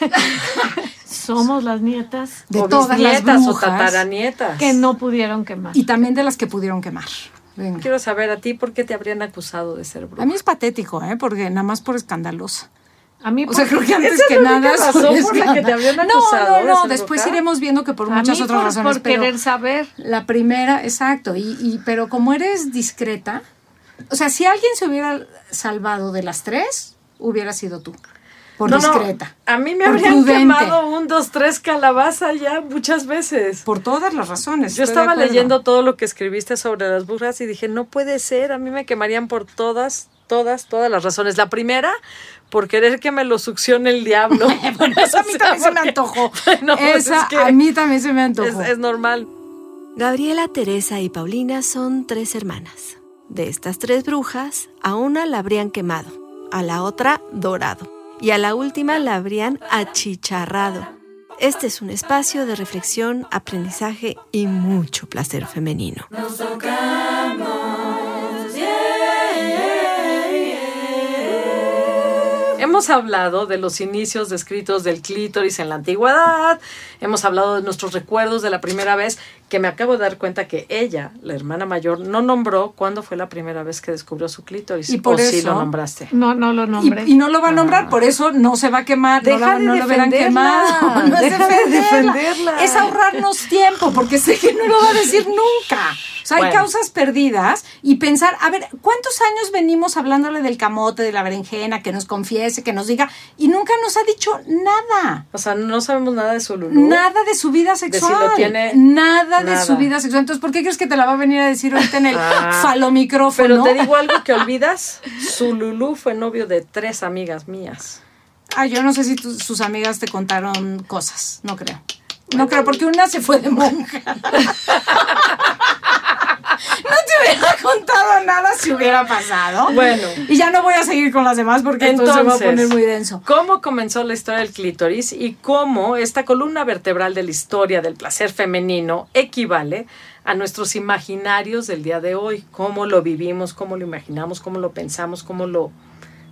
Somos las nietas de o todas las o brujas tataranietas. que no pudieron quemar. y también de las que pudieron quemar. Venga. Quiero saber a ti por qué te habrían acusado de ser bruja. A mí es patético, ¿eh? Porque nada más por escandalosa. A mí, O sea, creo que antes que nada razón por la que te habrían escandalosa. acusado No, no, no, después bruja. iremos viendo que por a muchas mí otras por, razones, por pero querer saber. la primera, exacto, y, y pero como eres discreta, o sea, si alguien se hubiera salvado de las tres, hubiera sido tú, por No, no, discreta. a mí me por habrían prudente, quemado un, dos, tres calabaza ya muchas veces. por todas las razones. Yo estaba leyendo todo lo que escribiste sobre las brujas y dije, no puede ser, a mí me quemarían por todas, todas, todas las razones. La primera, por querer que me lo succione el diablo. Bueno, esa a mí O sea, también se me antojó. No, pues esa es que a mí también se me es, antojó. es normal. Gabriela, Teresa y Paulina son tres hermanas. De estas tres brujas, a una la habrían quemado, a la otra dorado y a la última la habrían achicharrado. Este es un espacio de reflexión, aprendizaje y mucho placer femenino. Hemos hablado de los inicios descritos del clítoris en la antigüedad, hemos hablado de nuestros recuerdos de la primera vez, que me acabo de dar cuenta que ella, la hermana mayor, no nombró cuándo fue la primera vez que descubrió su clítoris. Y por o sí eso- lo nombraste. No, no lo nombré. Y, y no lo va a nombrar, por eso no se va a quemar, no, Deja la- de no lo verán quemado. No es deja de defenderla. Es ahorrarnos tiempo, porque sé que no lo va a decir nunca. O sea, hay causas perdidas y pensar, a ver, ¿cuántos años venimos hablándole del camote, de la berenjena, que nos confiese, que nos diga, y nunca nos ha dicho nada? O sea, no sabemos nada de su Lulú. Nada de su vida si sexual. lo tiene, nada de su vida sexual. Entonces, ¿por qué crees que te la va a venir a decir ahorita en el Ah. falomicrófono? Pero te digo algo que olvidas. Su Lulú fue novio de tres amigas mías. Ah, yo no sé si tu- sus amigas te contaron cosas, no creo. No creo, porque una se fue de monja. Hubiera contado nada si hubiera pasado. Bueno. Y ya no voy a seguir con las demás porque entonces, se va a Entonces, poner muy denso. ¿Cómo comenzó la historia del clítoris y cómo esta columna vertebral de la historia del placer femenino equivale a nuestros imaginarios del día de hoy? ¿Cómo lo vivimos, cómo lo imaginamos, cómo lo pensamos, cómo lo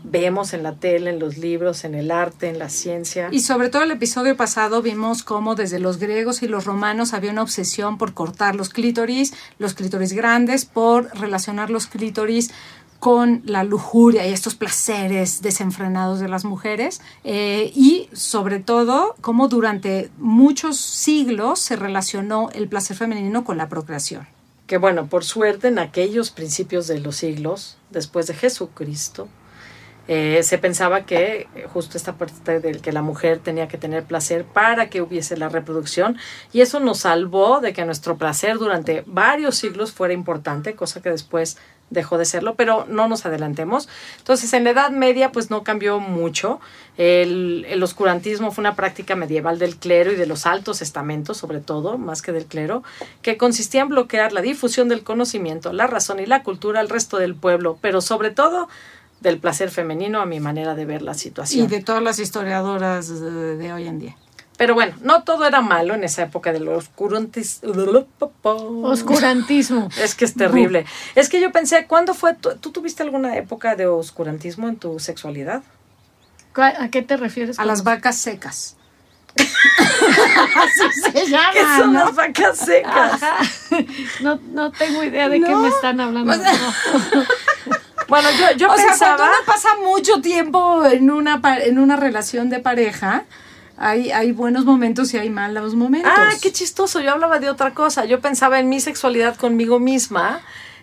vemos en la tele, en los libros, en el arte, en la ciencia? Y sobre todo el episodio pasado vimos cómo desde los griegos y los romanos había una obsesión por cortar los clítoris, los clítoris grandes, por relacionar los clítoris con la lujuria y estos placeres desenfrenados de las mujeres eh, y sobre todo cómo durante muchos siglos se relacionó el placer femenino con la procreación. que bueno, por suerte en aquellos principios de los siglos, después de Jesucristo, eh, se pensaba que eh, justo esta parte del que la mujer tenía que tener placer para que hubiese la reproducción y eso nos salvó de que nuestro placer durante varios siglos fuera importante, cosa que después dejó de serlo, pero no nos adelantemos. Entonces, en la Edad Media, pues no cambió mucho. El, el oscurantismo fue una práctica medieval del clero y de los altos estamentos, sobre todo, más que del clero, que consistía en bloquear la difusión del conocimiento, la razón y la cultura al resto del pueblo, pero sobre todo del placer femenino a mi manera de ver la situación. Y de todas las historiadoras de, de hoy en día. Pero bueno, no todo era malo en esa época del oscurantis... Oscurantismo. Es que es terrible. Es que yo pensé, ¿cuándo fue? tu- ¿Tú tuviste alguna época de oscurantismo en tu sexualidad? ¿Cuál- ¿A qué te refieres? A las vacas secas. Así se llama. ¿Qué son ¿no? las vacas secas? Ajá. No, no tengo idea de qué me están hablando. O sea, no. Bueno, yo, yo o sea, pensaba... cuando uno pasa mucho tiempo en una, en una relación de pareja, hay, hay buenos momentos y hay malos momentos. Ah, qué chistoso. Yo hablaba de otra cosa. Yo pensaba en mi sexualidad conmigo misma,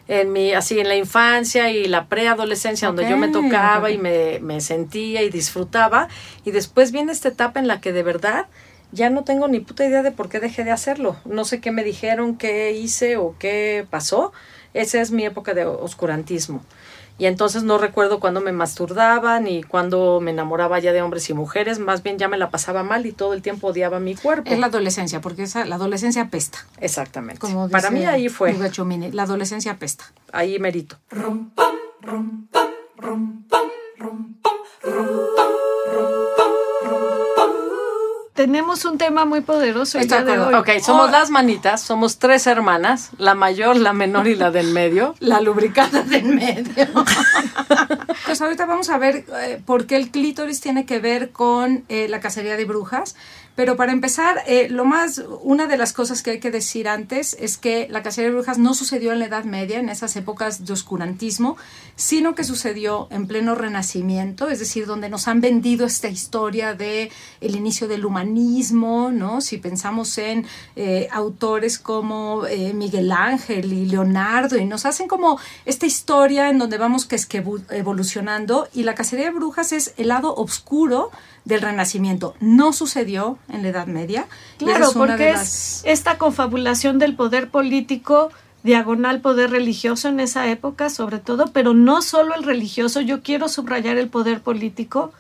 en mi, así en la infancia y la preadolescencia, donde yo me tocaba y me, me sentía y disfrutaba. Y después viene esta etapa en la que de verdad ya no tengo ni puta idea de por qué dejé de hacerlo. No sé qué me dijeron, qué hice o qué pasó. Esa es mi época de oscurantismo. Y entonces no recuerdo cuándo me masturbaba ni cuándo me enamoraba ya de hombres y mujeres, más bien ya me la pasaba mal y todo el tiempo odiaba mi cuerpo. Es la adolescencia, porque esa, la adolescencia pesta. Exactamente. Como Para mí ahí fue, la adolescencia pesta. ahí merito. Tenemos un tema muy poderoso el Estoy día de de acuerdo. hoy. Ok, somos Oh, las manitas, somos tres hermanas, la mayor, la menor y la del medio. La lubricada del medio. pues ahorita vamos a ver eh, por qué el clítoris tiene que ver con eh, la cacería de brujas. Pero para empezar, eh, lo más, una de las cosas que hay que decir antes es que la cacería de brujas no sucedió en la Edad Media, en esas épocas de oscurantismo, sino que sucedió en pleno Renacimiento, es decir, donde nos han vendido esta historia de el inicio del humanismo, ¿no? Si pensamos en eh, autores como eh, Miguel Ángel y Leonardo, y nos hacen como esta historia en donde vamos que es que evolucionando, y la cacería de brujas es el lado oscuro del Renacimiento. No sucedió en la Edad Media. Claro, porque es las- esta confabulación del poder político diagonal poder religioso en esa época, sobre todo, pero no solo el religioso, yo quiero subrayar el poder político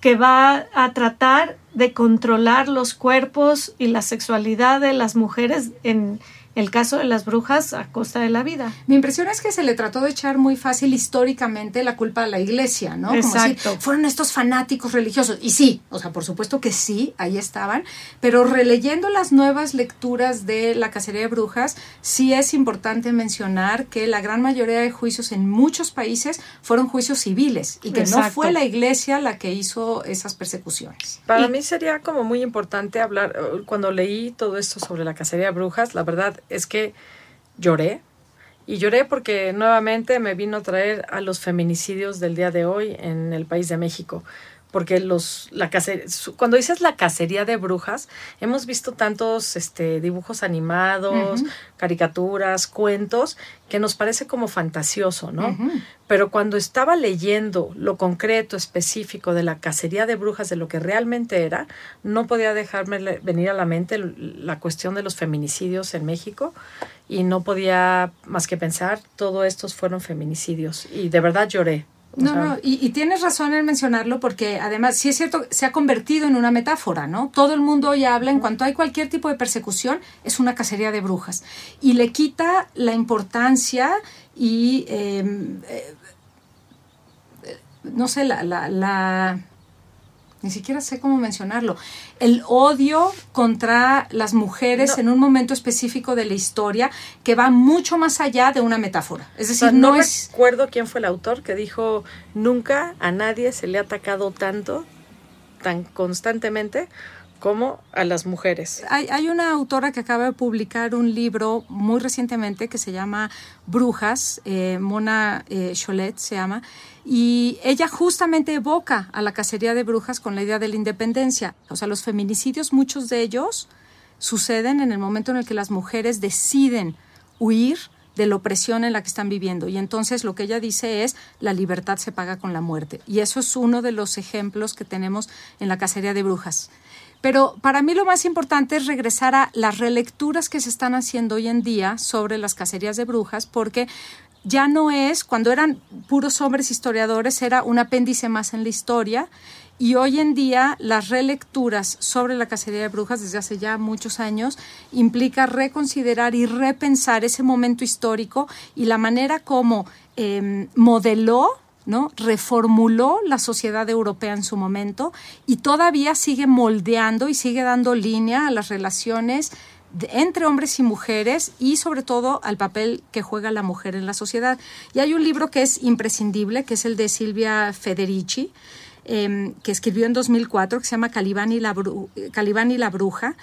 que va a tratar de controlar los cuerpos y la sexualidad de las mujeres en el caso de las brujas a costa de la vida. Mi impresión es que se le trató de echar muy fácil históricamente la culpa a la iglesia, ¿no? Como Exacto. si fueron estos fanáticos religiosos. Y sí, o sea, por supuesto que sí, ahí estaban, pero releyendo las nuevas lecturas de la cacería de brujas, sí es importante mencionar que la gran mayoría de juicios en muchos países fueron juicios civiles y que no fue la iglesia la que hizo esas persecuciones. Y- Para mí sería como muy importante hablar, eh, cuando leí todo esto sobre la cacería de brujas, la verdad es que lloré. Y lloré porque nuevamente me vino a traer a los feminicidios del día de hoy en el país de México. Porque los, la cacería, cuando dices la cacería de brujas, hemos visto tantos este, dibujos animados, caricaturas, cuentos, que nos parece como fantasioso, ¿no? Pero cuando estaba leyendo lo concreto, específico de la cacería de brujas, de lo que realmente era, no podía dejarme venir a la mente la cuestión de los feminicidios en México y no podía más que pensar, todo estos fueron feminicidios y de verdad lloré. No, no, y, y tienes razón en mencionarlo porque además sí es cierto, se ha convertido en una metáfora, ¿no? Todo el mundo hoy habla, en cuanto hay cualquier tipo de persecución, es una cacería de brujas. Y le quita la importancia y, eh, eh, no sé, la, la, la- ni siquiera sé cómo mencionarlo, el odio contra las mujeres No. en un momento específico de la historia que va mucho más allá de una metáfora. Es o decir, sea, no, no es... recuerdo quién fue el autor que dijo, nunca a nadie se le ha atacado tanto, tan constantemente, como a las mujeres. Hay, hay una autora que acaba de publicar un libro muy recientemente que se llama Brujas, eh, Mona eh, Cholet se llama, y ella justamente evoca a la cacería de brujas con la idea de la independencia. O sea, los feminicidios, muchos de ellos suceden en el momento en el que las mujeres deciden huir de la opresión en la que están viviendo. Y entonces lo que ella dice es, la libertad se paga con la muerte. Y eso es uno de los ejemplos que tenemos en la cacería de brujas. Pero para mí lo más importante es regresar a las relecturas que se están haciendo hoy en día sobre las cacerías de brujas, porque ya no es, cuando eran puros hombres historiadores, era un apéndice más en la historia. Y hoy en día las relecturas sobre la cacería de brujas desde hace ya muchos años implica reconsiderar y repensar ese momento histórico y la manera como eh, modeló ¿no? reformuló la sociedad europea en su momento y todavía sigue moldeando y sigue dando línea a las relaciones entre hombres y mujeres y sobre todo al papel que juega la mujer en la sociedad. Y hay un libro que es imprescindible, que es el de Silvia Federici, eh, que escribió en 2004, que se llama Calibán y la, Calibán y la Bruja.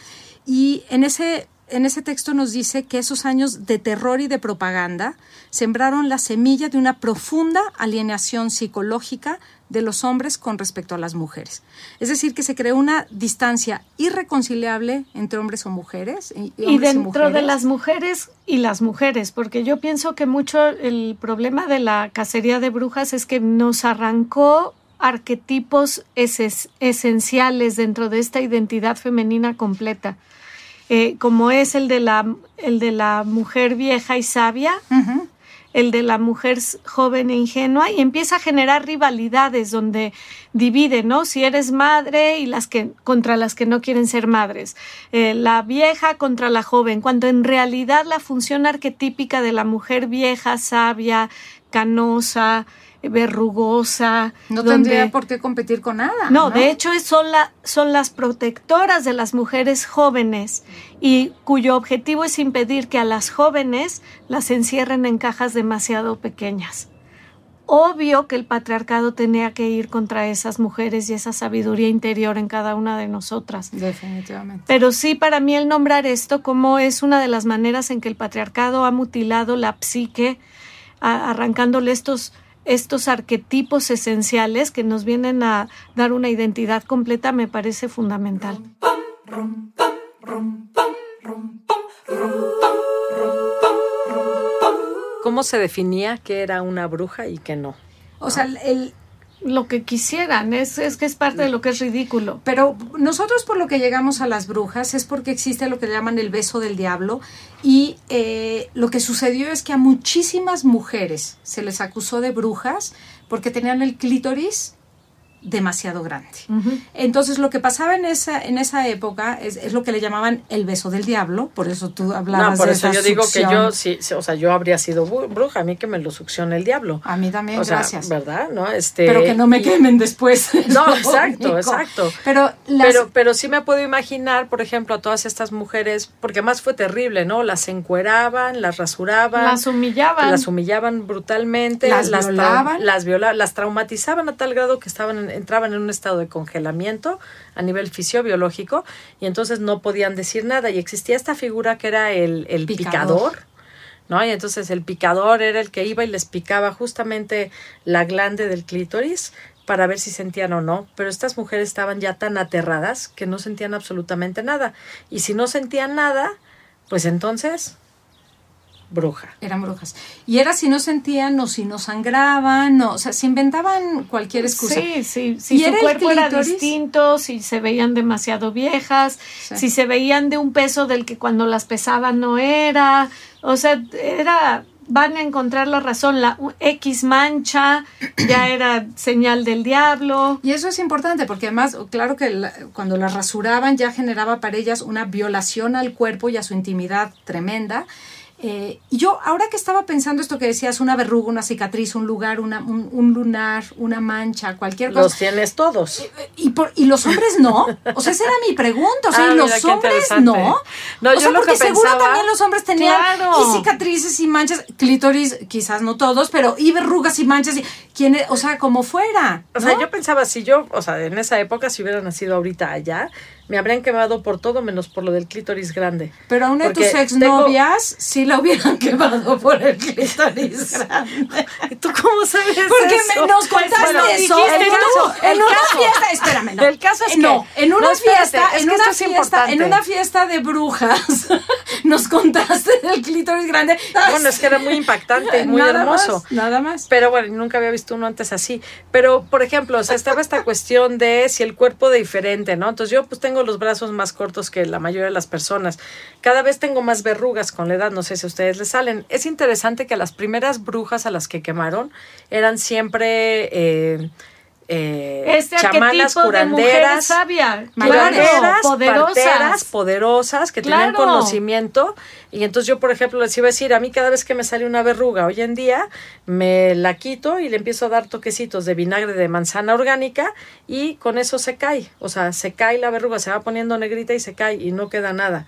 Y en ese, en ese texto nos dice que esos años de terror y de propaganda sembraron la semilla de una profunda alienación psicológica de los hombres con respecto a las mujeres. Es decir, que se creó una distancia irreconciliable entre hombres o mujeres. Y, Y dentro de mujeres. las mujeres y las mujeres, porque yo pienso que mucho el problema de la cacería de brujas es que nos arrancó arquetipos esenciales dentro de esta identidad femenina completa, eh, como es el de, la, el de la mujer vieja y sabia, el de la mujer joven e ingenua y empieza a generar rivalidades donde divide, ¿no? Si eres madre y las que contra las que no quieren ser madres, eh, la vieja contra la joven, cuando en realidad la función arquetípica de la mujer vieja, sabia, canosa, verrugosa. No donde- tendría por qué competir con nada. no, de hecho son, la- son las protectoras de las mujeres jóvenes y cuyo objetivo es impedir que a las jóvenes las encierren en cajas demasiado pequeñas. Obvio que el patriarcado tenía que ir contra esas mujeres y esa sabiduría interior en cada una de nosotras. Definitivamente. Pero sí, para mí el nombrar esto como es una de las maneras en que el patriarcado ha mutilado la psique, a- arrancándole estos, estos arquetipos esenciales que nos vienen a dar una identidad completa, me parece fundamental. ¿Cómo se definía que era una bruja y que no? O sea, el, Lo que quisieran, es, es que es parte de lo que es ridículo. Pero nosotros por lo que llegamos a las brujas es porque existe lo que llaman el beso del diablo y eh, lo que sucedió es que a muchísimas mujeres se les acusó de brujas porque tenían el clítoris demasiado grande. Entonces lo que pasaba en esa, en esa época es, es lo que le llamaban el beso del diablo, por eso tú hablabas No, por de eso yo digo que yo, sí, sí, o sea, yo habría sido bruja, a mí que me lo succione el diablo. A mí también, o sea, gracias. ¿verdad? ¿No? Este, Pero que no me y- quemen después. No, exacto, exacto. Pero, las, Pero, pero sí me puedo imaginar, por ejemplo, a todas estas mujeres, porque más fue terrible, ¿no? Las encueraban, las rasuraban, Las humillaban. las humillaban brutalmente, Las trau- violaban. las viola- las traumatizaban a tal grado que estaban en- entraban en un estado de congelamiento a nivel fisiobiológico y entonces no podían decir nada y existía esta figura que era el, el Picador. picador. ¿No? Y entonces el picador era el que iba y les picaba justamente la glande del clítoris para ver si sentían o no, pero estas mujeres estaban ya tan aterradas que no sentían absolutamente nada. Y si no sentían nada, pues entonces, bruja. Eran brujas. Y era si no sentían o si no sangraban, no, o sea, se inventaban cualquier excusa. Sí, sí, si ¿Y su cuerpo era distinto, si se veían demasiado viejas, Sí. si se veían de un peso del que cuando las pesaban no era, o sea, era van a encontrar la razón, la u- X mancha ya era señal del diablo. Y eso es importante porque además, claro que la- cuando las rasuraban ya generaba para ellas una violación al cuerpo y a su intimidad tremenda. Eh, y yo, ahora que estaba pensando esto que decías, una verruga, una cicatriz, un lugar, una, un, un lunar, una mancha, cualquier cosa. Los tienes todos. Y, por, y los hombres no. O sea, esa era mi pregunta. O sea, Ah, y los mira, qué hombres no. No, o yo sea, porque seguro pensaba- también los hombres tenían Claro. y cicatrices y manchas, clítoris, quizás no todos, pero y verrugas y manchas. Y, ¿quién es? o sea, como fuera. O sea, yo pensaba, si yo, o sea, en esa época, si hubiera nacido ahorita allá, me habrían quemado por todo menos por lo del clítoris grande. Pero a una de tus Porque exnovias sí la hubieran quemado por el clítoris grande. ¿Y tú cómo sabes Porque eso? me nos contaste bueno, eso. dijiste en, caso, en el una caso. fiesta, espérame, no. El caso es Eh, no, que- en una no, espérate, fiesta, es en que una fiesta, importante. en una fiesta de brujas, nos contaste del clítoris grande. Bueno, es que era muy impactante muy Nada hermoso. más, nada más. Pero bueno, nunca había visto uno antes así. Pero, por ejemplo, estaba esta cuestión de si el cuerpo de diferente, ¿no? Entonces yo pues tengo los brazos más cortos que la mayoría de las personas. Cada vez tengo más verrugas con la edad, no sé si a ustedes les salen. Es interesante que las primeras brujas a las que quemaron eran siempre... Eh, eh, Este chamanas, curanderas, sabia, curanderas, poderosas. parteras, poderosas, que tenían Claro. conocimiento. Y entonces yo, por ejemplo, les iba a decir, a mí cada vez que me sale una verruga hoy en día, me la quito y le empiezo a dar toquecitos de vinagre de manzana orgánica y con eso se cae. O sea, se cae la verruga, se va poniendo negrita y se cae y no queda nada.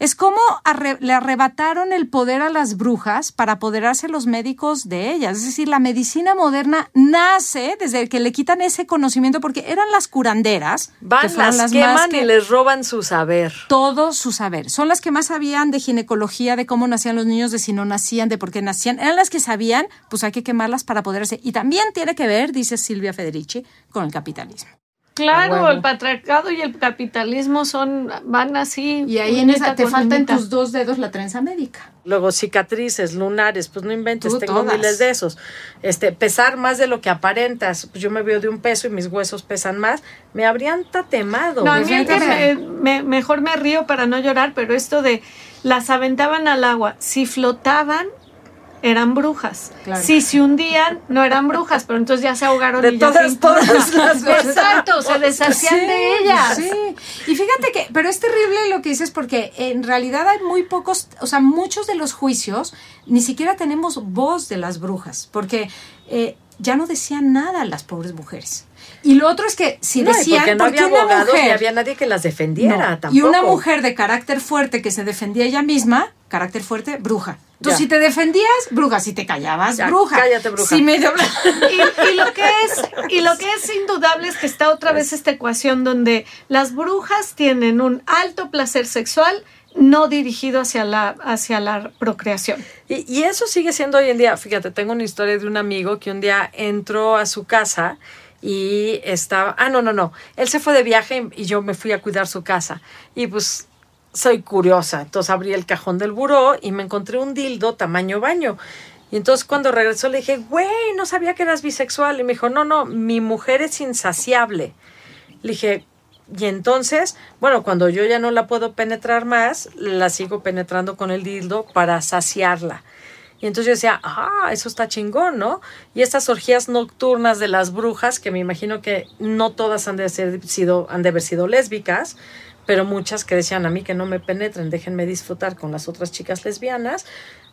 Es como arre- le arrebataron el poder a las brujas para apoderarse los médicos de ellas. Es decir, la medicina moderna nace desde que le quitan ese conocimiento porque eran las curanderas. que Van, fueron las, queman que- y les roban su saber. todo su saber. Son las que más sabían de ginecología, de cómo nacían los niños, de si no nacían, de por qué nacían. Eran las que sabían, pues hay que quemarlas para poderse. Y también tiene que ver, dice Silvia Federici, con el capitalismo. Claro, huevo. el patriarcado y el capitalismo son van así. Y ahí en esa te faltan tus dos dedos la trenza médica. Luego cicatrices, lunares, pues no inventes, Tú tengo todas. miles de esos. Este, pesar más de lo que aparentas, pues yo me veo de un peso y mis huesos pesan más, me habrían tatemado. No, a mí el que me- mejor me río para no llorar, pero esto de las aventaban al agua, si flotaban eran brujas. Claro. Si se hundían no eran brujas, pero entonces ya se ahogaron De y ya todas, se importa. todas las brujas. Exacto, se deshacían de ellas. Sí, y fíjate que, pero es terrible lo que dices porque en realidad hay muy pocos, o sea, muchos de los juicios ni siquiera tenemos voz de las brujas, porque eh, ya no decían nada las pobres mujeres. Y lo otro es que si No, decían, porque no ¿por qué había abogados ni había nadie que las defendiera No. tampoco. Y una mujer de carácter fuerte que se defendía ella misma, carácter fuerte, bruja. Entonces, Ya. si te defendías, bruja. Si te callabas, Ya, bruja. cállate, bruja. Si medio... Y, y lo que es y lo que es indudable es que está otra vez esta ecuación donde las brujas tienen un alto placer sexual no dirigido hacia la hacia la procreación. Y, y eso sigue siendo hoy en día. Fíjate, tengo una historia de un amigo que un día entró a su casa y estaba. Ah, no, no, no. Él se fue de viaje y yo me fui a cuidar su casa. Y pues soy curiosa. Entonces abrí el cajón del buró y me encontré un dildo tamaño baño. Y entonces cuando regresó le dije, güey, no sabía que eras bisexual. Y me dijo, no, no, mi mujer es insaciable. Le dije, y entonces, bueno, cuando yo ya no la puedo penetrar más, la sigo penetrando con el dildo para saciarla. Y entonces yo decía, ah, eso está chingón, ¿no? Y estas orgías nocturnas de las brujas, que me imagino que no todas han de, ser, sido, han de haber sido lésbicas, pero muchas que decían a mí que no me penetren, déjenme disfrutar con las otras chicas lesbianas.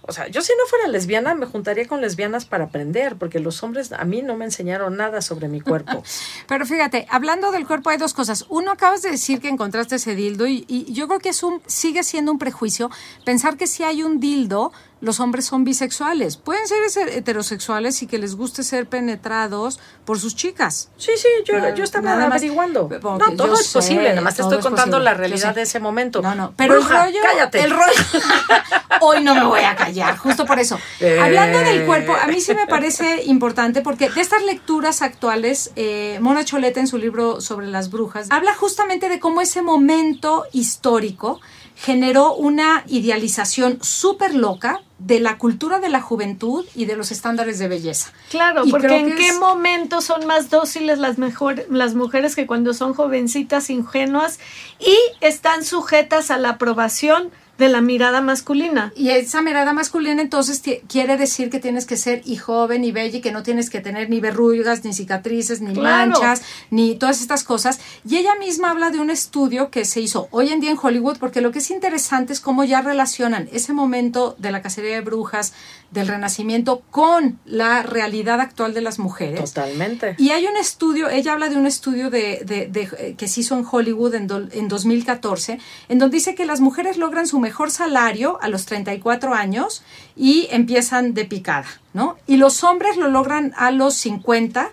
O sea, yo si no fuera lesbiana me juntaría con lesbianas para aprender, porque los hombres a mí no me enseñaron nada sobre mi cuerpo. Pero fíjate, hablando del cuerpo hay dos cosas. Uno, acabas de decir que encontraste ese dildo y, y yo creo que es un, sigue siendo un prejuicio pensar que si hay un dildo, los hombres son bisexuales. Pueden ser heterosexuales y que les guste ser penetrados por sus chicas. Sí, sí, yo, Pero yo estaba nada más- averiguando. No, todo es sé, posible, nada más te estoy es contando posible, la realidad de ese momento. No, no, pero Bruja, el rollo, cállate. el rollo. Hoy no me voy a callar, justo por eso. Eh. Hablando del cuerpo, a mí sí me parece importante porque de estas lecturas actuales, eh, Mona Choleta en su libro sobre las brujas habla justamente de cómo ese momento histórico generó una idealización súper loca de la cultura de la juventud y de los estándares de belleza. Claro, Y porque en qué es- momento son más dóciles las mejor, las mujeres que cuando son jovencitas ingenuas y están sujetas a la aprobación de la mirada masculina. Y esa mirada masculina entonces quiere decir que tienes que ser y joven y bella y que no tienes que tener ni verrugas, ni cicatrices, ni Claro. manchas, ni todas estas cosas. Y ella misma habla de un estudio que se hizo hoy en día en Hollywood, porque lo que es interesante es cómo ya relacionan ese momento de la cacería de brujas, del renacimiento, con la realidad actual de las mujeres. Totalmente. Y hay un estudio, ella habla de un estudio de, de- de, eh, que se hizo en Hollywood en, do- en 2014, en donde dice que las mujeres logran su mejor salario a los 34 años y empiezan de picada, ¿no? Y los hombres lo logran a los 50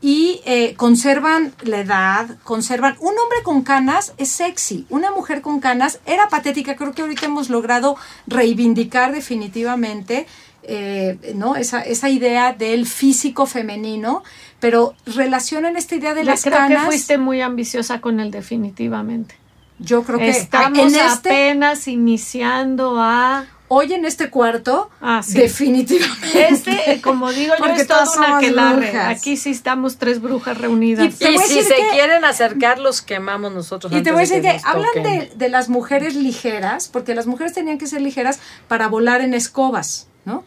y eh, conservan la edad, conservan... Un hombre con canas es sexy, una mujer con canas era patética, creo que ahorita hemos logrado reivindicar definitivamente eh, ¿no? esa, esa idea del físico femenino, pero relacionan esta idea de Yo las creo canas. que fuiste muy ambiciosa con él definitivamente. Yo creo que Estamos en este, apenas iniciando a hoy en este cuarto, Ah, sí. definitivamente. este, como digo yo, es todas una aquelarre. brujas. Aquí sí estamos tres brujas reunidas. Y- si se que- quieren acercar, los quemamos nosotros. Y te voy a de decir que hablan de, de las mujeres ligeras, porque las mujeres tenían que ser ligeras para volar en escobas, ¿no?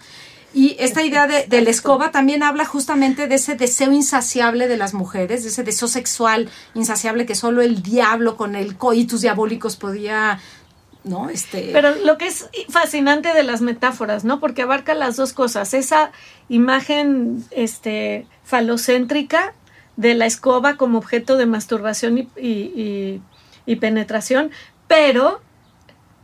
Y esta idea de, de la escoba también habla justamente de ese deseo insaciable de las mujeres, de ese deseo sexual insaciable que solo el diablo con el coitus diabólicos podía, ¿no? Este, Pero lo que es fascinante de las metáforas, ¿no? Porque abarca las dos cosas. Esa imagen este, falocéntrica de la escoba como objeto de masturbación y, y- y- y penetración, pero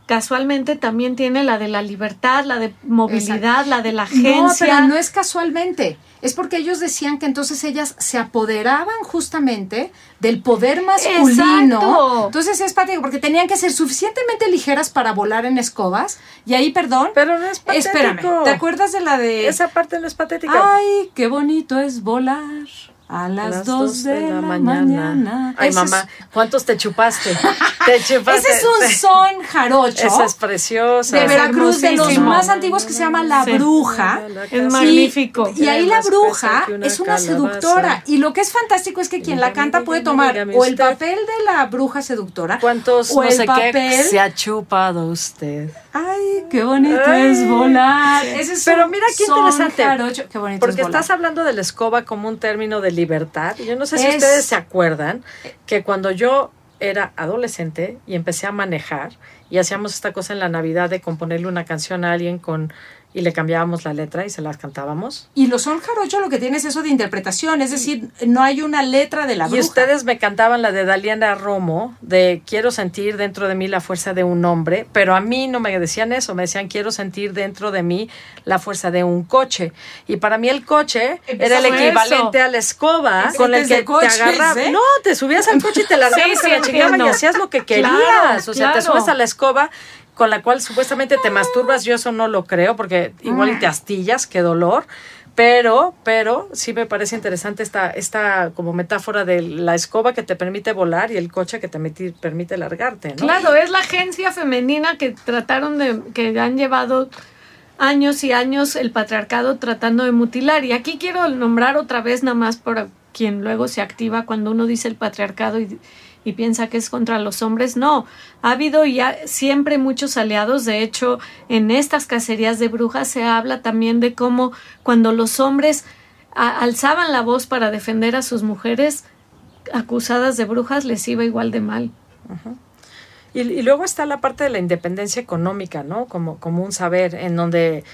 casualmente también tiene la de la libertad, la de movilidad, la de la No, agencia. pero no es casualmente. Es porque ellos decían que entonces ellas se apoderaban justamente del poder masculino. Exacto. Entonces es patético, porque tenían que ser suficientemente ligeras para volar en escobas. Y ahí, perdón. Pero no es patético. Espérame, ¿te acuerdas de la de. Esa parte no es patética. Ay, qué bonito es volar a las, dos de, la, mañana. Ay, Ese es- mamá, ¿cuántos te chupaste? te chupaste. Ese es un son jarocho. Esa es preciosa. de Veracruz, de los más antiguos que se llama La Sí. Bruja. Es magnífico. Y, y ahí la bruja una es una calabaza. seductora. Y lo que es fantástico es que quien la canta puede tomar o el papel de la bruja seductora ¿Cuántos o no el sé papel. qué se ha chupado usted? Ay, qué bonito Ay. es volar. Ese es Pero mira qué interesante. jarocho. Qué bonito Porque es volar. estás hablando de la escoba como un término de libertad. Yo no sé si Es- ustedes se acuerdan que cuando yo era adolescente y empecé a manejar y hacíamos esta cosa en la Navidad de componerle una canción a alguien con y le cambiábamos la letra y se las cantábamos. Y los son jarocho lo que tiene es eso de interpretación, es decir, no hay una letra de la bruja. Y ustedes me cantaban la de Daliana Romo, de quiero sentir dentro de mí la fuerza de un hombre, pero a mí no me decían eso, me decían quiero sentir dentro de mí la fuerza de un coche. Y para mí el coche era el equivalente eso. a la escoba Es con el que coches, te agarraba. ¿eh? No, te subías al coche y te largabas Sí, a la chingada y hacías lo que querías. Claro, o sea, te subes a la escoba con la cual supuestamente te masturbas, yo eso no lo creo, porque igual y te astillas, qué dolor. Pero, pero sí me parece interesante esta, esta como metáfora de la escoba que te permite volar y el coche que te meti- permite largarte, ¿no? Claro, es la agencia femenina que trataron de, que han llevado años y años el patriarcado tratando de mutilar. Y aquí quiero nombrar otra vez nada más por quien luego se activa cuando uno dice el patriarcado y, y piensa que es contra los hombres. No, ha habido ya siempre muchos aliados. De hecho, en estas cacerías de brujas se habla también de cómo cuando los hombres alzaban la voz para defender a sus mujeres acusadas de brujas les iba igual de mal. Y, y luego está la parte de la independencia económica, ¿no? Como, como un saber en donde,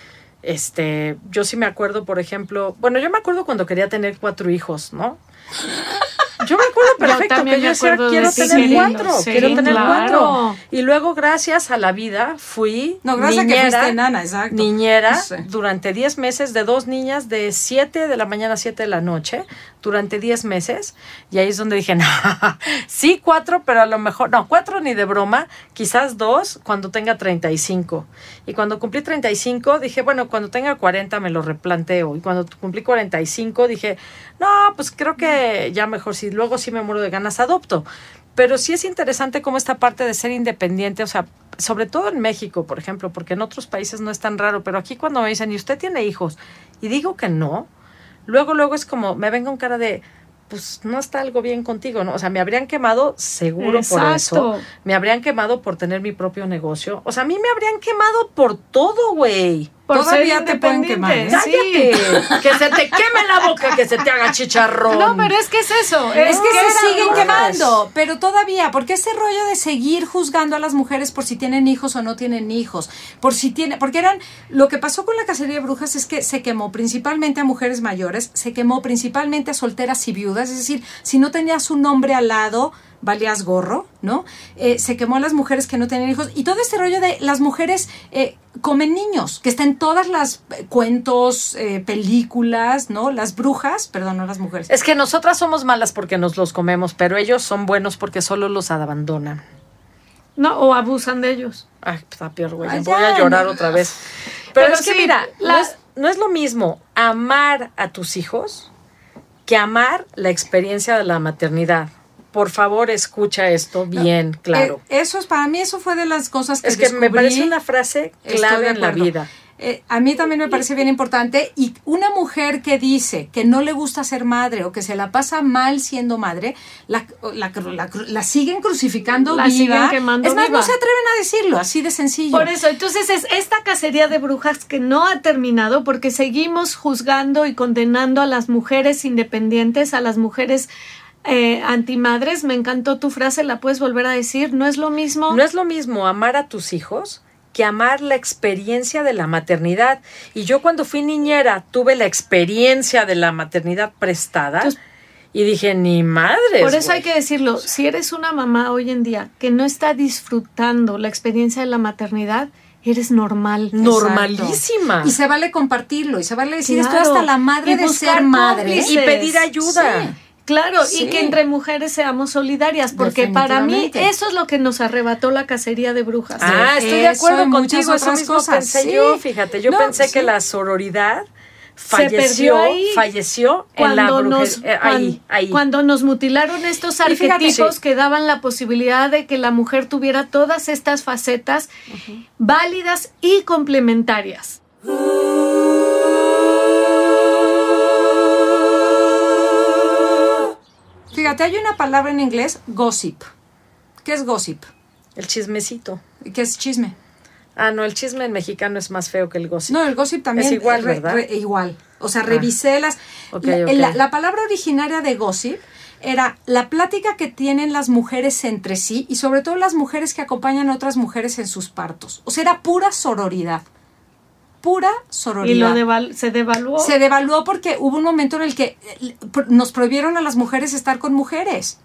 este, yo sí me acuerdo, por ejemplo, bueno, yo me acuerdo cuando quería tener cuatro hijos, ¿no? Yo me acuerdo perfecto que yo decía, de quiero ti, tener cuatro, Sí, quiero tener claro. cuatro. Y luego, gracias a la vida, fui No, gracias a que niñera, nana, exacto. niñera Sí. durante 10 meses de dos niñas de 7 de la mañana a 7 de la noche durante 10 meses y ahí es donde dije, no, sí cuatro, pero a lo mejor, no, cuatro ni de broma, quizás dos cuando tenga 35. Y cuando cumplí 35 dije, bueno, cuando tenga 40 me lo replanteo y cuando cumplí 45 dije, no, pues creo que ya mejor si luego sí me muero de ganas adopto. Pero sí es interesante cómo esta parte de ser independiente, o sea, sobre todo en México, por ejemplo, porque en otros países no es tan raro, pero aquí cuando me dicen, ¿y usted tiene hijos? Y digo que no, luego, luego es como, me vengo en cara de, pues no está algo bien contigo, ¿no? O sea, me habrían quemado seguro por eso. Me habrían quemado por tener mi propio negocio. O sea, a mí me habrían quemado por todo, güey. Por Todavía te pueden quemar, ¿eh? Que se te queme la boca, que se te haga chicharrón. No, pero es que es eso. Es que se siguen quemando, pero todavía, porque ese rollo de seguir juzgando a las mujeres por si tienen hijos o no tienen hijos, por si tiene, porque eran, lo que pasó con la cacería de brujas es que se quemó principalmente a mujeres mayores, se quemó principalmente a solteras y viudas, es decir, si no tenías un hombre al lado, valías gorro, ¿no? Eh, se quemó a las mujeres que no tenían hijos y todo este rollo de las mujeres eh, comen niños, que está en todas las eh, cuentos, eh, películas, ¿no? Las brujas, perdón, no las mujeres. Es que nosotras somos malas porque nos los comemos, pero ellos son buenos porque solo los abandonan. No, o abusan de ellos. Ay, está peor, güey. Ay, Voy ya, a llorar no. otra vez. Pero, Pero es que mira, la- no, es, no es lo mismo amar a tus hijos que amar la experiencia de la maternidad. Por favor, escucha esto bien, claro. Eh, eso es, para mí eso fue de las cosas que es que me parece una frase clave en la vida. Eh, a mí también me parece bien importante y una mujer que dice que no le gusta ser madre o que se la pasa mal siendo madre, la, la, la- la siguen crucificando La viva. siguen quemando es más, viva. no se atreven a decirlo, así de sencillo. Por eso, entonces es esta cacería de brujas que no ha terminado porque seguimos juzgando y condenando a las mujeres independientes, a las mujeres eh, antimadres. Me encantó tu frase, la puedes volver a decir. No es lo mismo. No es lo mismo amar a tus hijos que amar la experiencia de la maternidad. Y yo cuando fui niñera tuve la experiencia de la maternidad prestada Entonces- y dije, ni madre. Por eso hay que decirlo, si eres una mamá hoy en día que no está disfrutando la experiencia de la maternidad, eres normal. Normalísima. Y se vale compartirlo, y se vale decir, Claro. estoy hasta la madre Y de ser madre. cómplices. Y pedir ayuda. Sí. Claro, Sí. y que entre mujeres seamos solidarias, porque para mí eso es lo que nos arrebató la cacería de brujas. Ah, estoy de acuerdo contigo. Eso mismo cosas, pensé sí. yo, fíjate. Yo No, pensé sí. que la sororidad falleció, ahí falleció en la nos, eh, ahí, ahí. cuando nos mutilaron estos fíjate, arquetipos sí. que daban la posibilidad de que la mujer tuviera todas estas facetas válidas y complementarias. Fíjate, hay una palabra en inglés, gossip. ¿Qué es gossip? El chismecito. ¿Qué es chisme? Ah, no, el chisme en mexicano es más feo que el gossip. No, el gossip también Es igual, re- ¿verdad? re- igual. O sea, revisé las. La- la palabra originaria de gossip era la plática que tienen las mujeres entre sí y sobre todo las mujeres que acompañan a otras mujeres en sus partos. O sea, era pura sororidad. Pura sororidad. Y lo se devaluó. Se devaluó porque hubo un momento en el que eh, nos prohibieron a las mujeres estar con mujeres.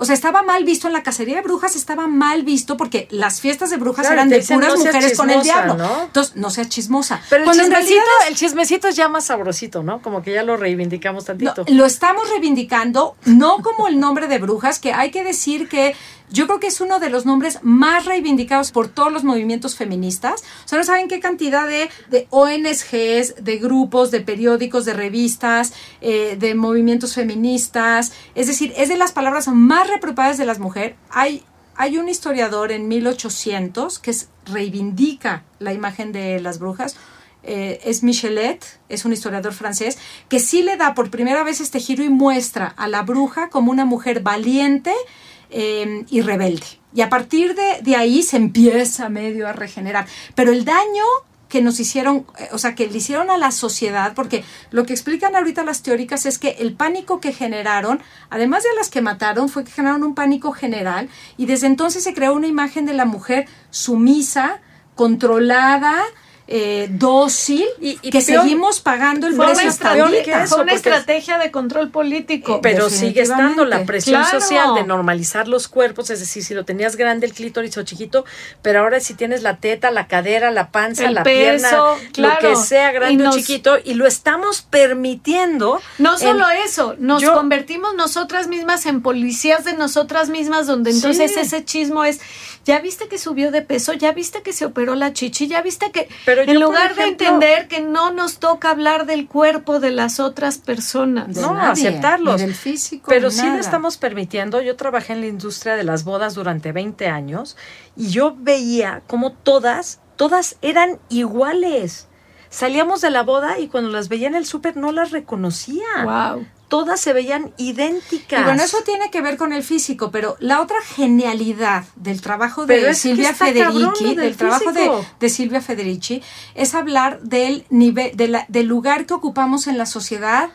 O sea, estaba mal visto en la cacería de brujas, estaba mal visto porque las fiestas de brujas Claro, eran de dicen, puras "No seas mujeres con el chismosa", diablo. ¿no? Entonces, no sea chismosa. Pero el Cuando en chismecito, realidad el chismecito es ya más sabrosito, ¿no? Como que ya lo reivindicamos No, tantito. lo estamos reivindicando, no como el nombre de brujas, que hay que decir que yo creo que es uno de los nombres más reivindicados por todos los movimientos feministas. O sea, no saben qué cantidad de, de ONGs, de grupos, de periódicos, de revistas, eh, de movimientos feministas. Es decir, es de las palabras más reprobadas de las mujeres. Hay, hay un historiador en 1800 que reivindica la imagen de las brujas eh, es Michelet, es un historiador francés, que sí le da por primera vez este giro y muestra a la bruja como una mujer valiente eh, y rebelde. Y a partir de, de ahí se empieza medio a regenerar. Pero el daño que nos hicieron, eh, o sea, que le hicieron a la sociedad, porque lo que explican ahorita las teóricas es que el pánico que generaron, además de las que mataron, fue que generaron un pánico general y desde entonces se creó una imagen de la mujer sumisa, controlada, eh, dócil, Y- y que peor- seguimos pagando el precio eso, fue una estrategia de control político. Pero sigue estando la presión Claro. social de normalizar los cuerpos, es decir, si lo tenías grande el clítoris o chiquito, pero ahora si tienes la teta, la cadera, la panza, El la peso, pierna, claro. lo que sea grande Y nos- o chiquito, y lo estamos permitiendo. No en- solo eso, nos Yo- convertimos nosotras mismas en policías de nosotras mismas, donde entonces Sí. ese chismo es, ya viste que subió de peso, ya viste que se operó la chichi, ya viste que, Pero en lugar de entender que no nos toca hablar del cuerpo de las otras personas. De No, nadie, aceptarlos. ni del físico, Pero ni sí lo estamos permitiendo. Yo trabajé en la industria de las bodas durante 20 años y yo veía como todas, todas eran iguales. Salíamos de la boda y cuando las veía en el súper no las reconocía. Wow. Todas se veían idénticas. Y bueno, eso tiene que ver con el físico, pero la otra genialidad del trabajo Pero de Silvia Federici, del del trabajo de, de Silvia Federici, es hablar del nivel, de la- del lugar que ocupamos en la sociedad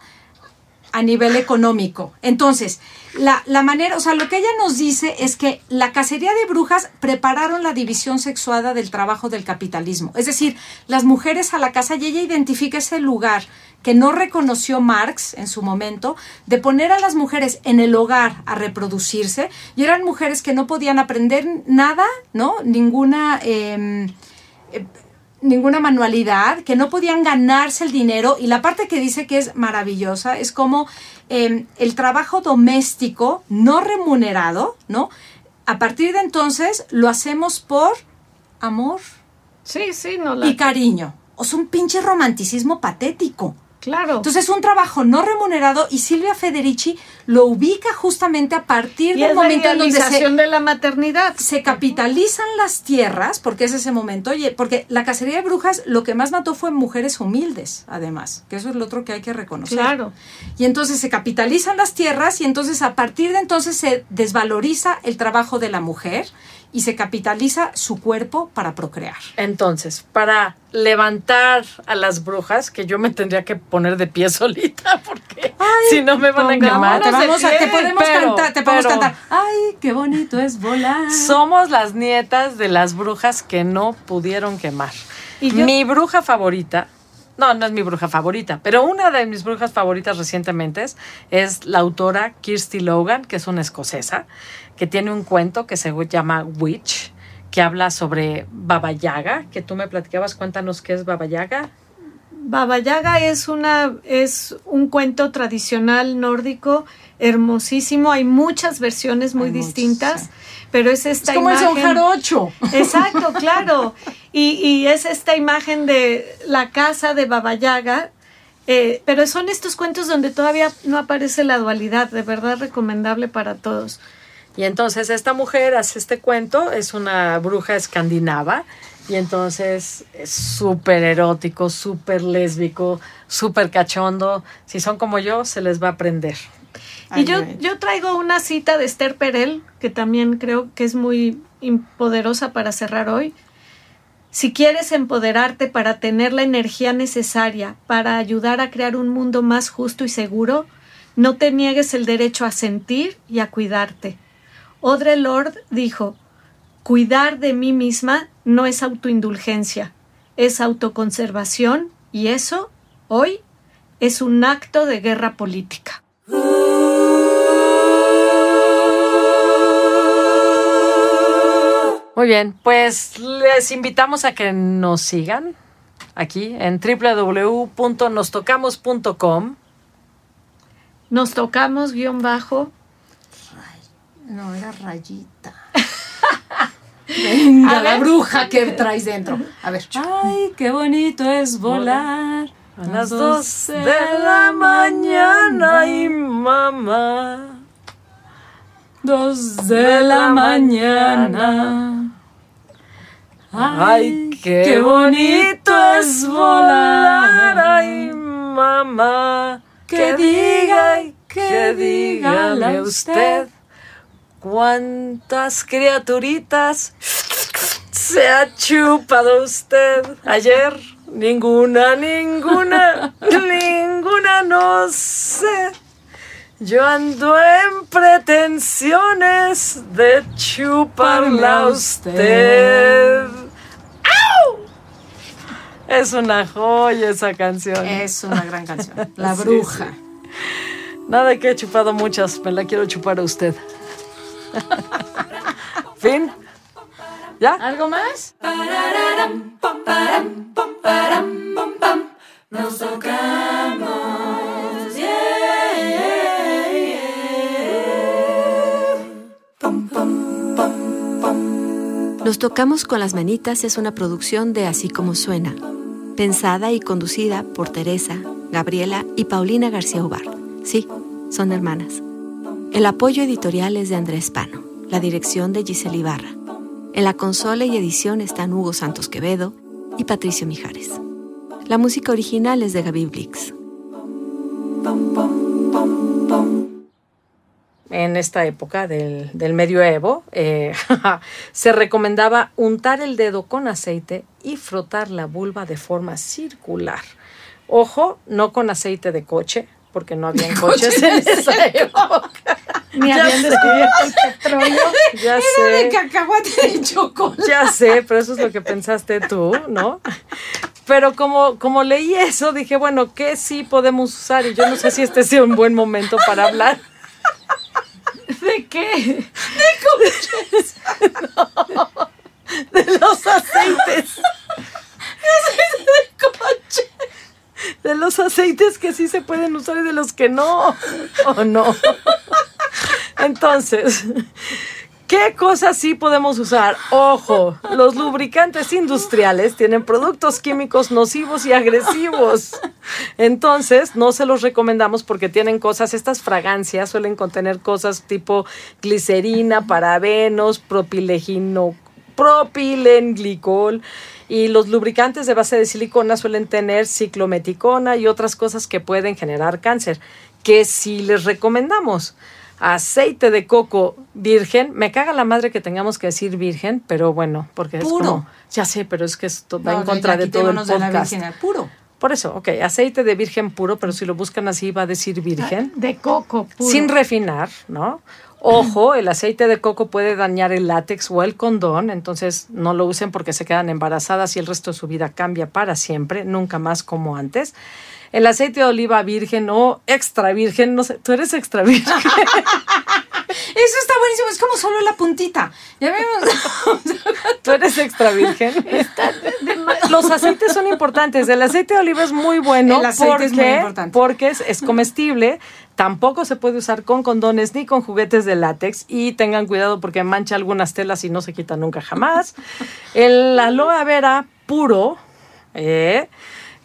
a nivel económico. Entonces, la, la manera, o sea, lo que ella nos dice es que la cacería de brujas prepararon la división sexuada del trabajo del capitalismo. Es decir, las mujeres a la casa y ella identifica ese lugar que no reconoció Marx en su momento, de poner a las mujeres en el hogar a reproducirse, y eran mujeres que no podían aprender nada, ¿no? Ninguna... em, ninguna manualidad, que no podían ganarse el dinero y la parte que dice que es maravillosa es como eh, el trabajo doméstico no remunerado, ¿no? A partir de entonces lo hacemos por amor Sí, sí, no la... y cariño. O sea, un pinche romanticismo patético. Claro. Entonces es un trabajo no remunerado y Silvia Federici lo ubica justamente a partir y del momento en donde se, de la maternidad. se capitalizan las tierras, porque es ese momento, oye, porque la cacería de brujas lo que más mató fue mujeres humildes, además, que eso es lo otro que hay que reconocer. Claro. Y entonces se capitalizan las tierras y entonces a partir de entonces se desvaloriza el trabajo de la mujer y se capitaliza su cuerpo para procrear. Entonces, para levantar a las brujas, que yo me tendría que poner de pie solita, porque si no me van a quemar. te, vamos a, te podemos pero- cantar, te podemos pero- cantar. Ay, qué bonito es volar. Somos las nietas de las brujas que no pudieron quemar. Y Mi bruja favorita, no, no es mi bruja favorita, pero una de mis brujas favoritas recientemente es, es la autora Kirsty Logan, que es una escocesa, que tiene un cuento que se llama Witch, que habla sobre Baba Yaga, que tú me platicabas, cuéntanos qué es Baba Yaga. Baba Yaga es una es un cuento tradicional nórdico hermosísimo. Hay muchas versiones muy Hay distintas, sí. pero es esta es como imagen. Son Jarocho. Exacto, claro. Y, y es esta imagen de la casa de Baba Yaga. eh, pero son estos cuentos donde todavía no aparece la dualidad, de verdad recomendable para todos. Y entonces esta mujer hace este cuento, es una bruja escandinava, y entonces es súper erótico, súper lésbico, súper cachondo. Si son como yo, se les va a aprender. Y yo, yo traigo una cita de Esther Perel, que también creo que es muy poderosa para cerrar hoy. Si quieres empoderarte para tener la energía necesaria para ayudar a crear un mundo más justo y seguro, no te niegues el derecho a sentir y a cuidarte. Audre Lorde dijo, cuidar de mí misma no es autoindulgencia, es autoconservación y eso, hoy, es un acto de guerra política. Muy bien, pues les invitamos a que nos sigan aquí en www.nostocamos.com. Nos tocamos guion bajo. No, era rayita. Venga, la bruja que traes dentro. A ver. Ay, qué bonito es volar. A las dos de la mañana y mamá. Dos de la mañana. Ay, qué bonito es volar. Ay, mamá. Que diga y que dígale usted cuántas criaturitas se ha chupado usted ayer. Ninguna, ninguna, ninguna, no sé. Yo ando en pretensiones de chuparla a usted. Es una joya esa canción. Es una gran canción. La bruja. Nada que he chupado muchas, me la quiero chupar a usted. fin. ¿Ya? ¿Algo más? Nos tocamos. Nos tocamos con las manitas es una producción de Así como suena, pensada y conducida por Teresa, Gabriela y Paulina García Ubar. Sí, son hermanas. El apoyo editorial es de Andrés Pano, la dirección de Giselle Ibarra. En la consola y edición están Hugo Santos Quevedo y Patricio Mijares. La música original es de Gaby Blix. En esta época del, del medioevo, eh, se recomendaba untar el dedo con aceite y frotar la vulva de forma circular. Ojo, no con aceite de coche, porque no habían coches en esa época. Ni habían descubierto el petróleo. Ya Era sé. de cacahuate de chocolate. Ya sé, pero eso es lo que pensaste tú, ¿no? Pero como, como leí eso, dije, bueno, ¿qué sí podemos usar? Y yo no sé si este sea un buen momento para hablar. ¿De qué? de los aceites. De los aceites que sí se pueden usar y de los que no. ¿O no? Entonces, ¿qué cosas sí podemos usar? Ojo, los lubricantes industriales tienen productos químicos nocivos y agresivos. Entonces, no se los recomendamos porque tienen cosas, estas fragancias suelen contener cosas tipo glicerina, parabenos, propilegino, propilenglicol y los lubricantes de base de silicona suelen tener ciclometicona y otras cosas que pueden generar cáncer, que sí les recomendamos. Aceite de coco virgen, me caga la madre que tengamos que decir virgen, pero bueno, porque es Puro. como, ya sé, pero es que esto va No, en contra de todo el quitémonos de la podcast. virginidad. Puro. Por eso, ok, aceite de virgen puro, pero si lo buscan así va a decir virgen De coco puro. sin refinar, ¿no? Ojo, el aceite de coco puede dañar el látex o el condón, entonces no lo usen porque se quedan embarazadas y el resto de su vida cambia para siempre, nunca más como antes. El aceite de oliva virgen o extra virgen, no sé, tú eres extra virgen. Eso está buenísimo. Es como solo la puntita. Ya vemos. Tú eres extra virgen. Los aceites son importantes. El aceite de oliva es muy bueno El aceite porque, es muy importante. porque es, es comestible. Tampoco se puede usar con condones ni con juguetes de látex. Y tengan cuidado porque mancha algunas telas y no se quita nunca jamás. El aloe vera puro. eh,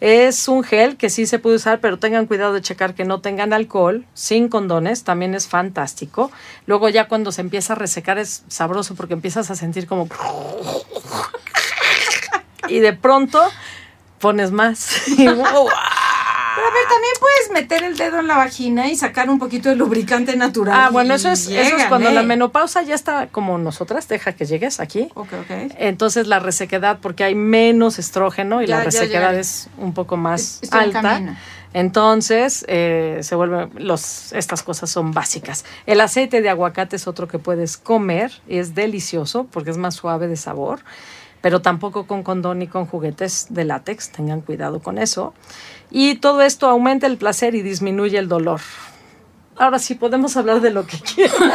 es un gel que sí se puede usar, pero tengan cuidado de checar que no tengan alcohol, sin condones, también es fantástico. Luego ya cuando se empieza a resecar es sabroso porque empiezas a sentir como... Y de pronto pones más. Y. Pero a ver, también puedes meter el dedo en la vagina y sacar un poquito de lubricante natural. Ah, bueno, eso es, eso es cuando ¿eh? la menopausa ya está como nosotras, deja que llegues aquí. Ok, ok. Entonces la resequedad, porque hay menos estrógeno y Ya- la resequedad es un poco más Estoy en alta. camino. Entonces eh, se vuelven los estas cosas son básicas. El aceite de aguacate es otro que puedes comer y es delicioso porque es más suave de sabor. Pero tampoco con condón ni con juguetes de látex, tengan cuidado con eso. Y todo esto aumenta el placer y disminuye el dolor. Ahora sí podemos hablar de lo que quieran.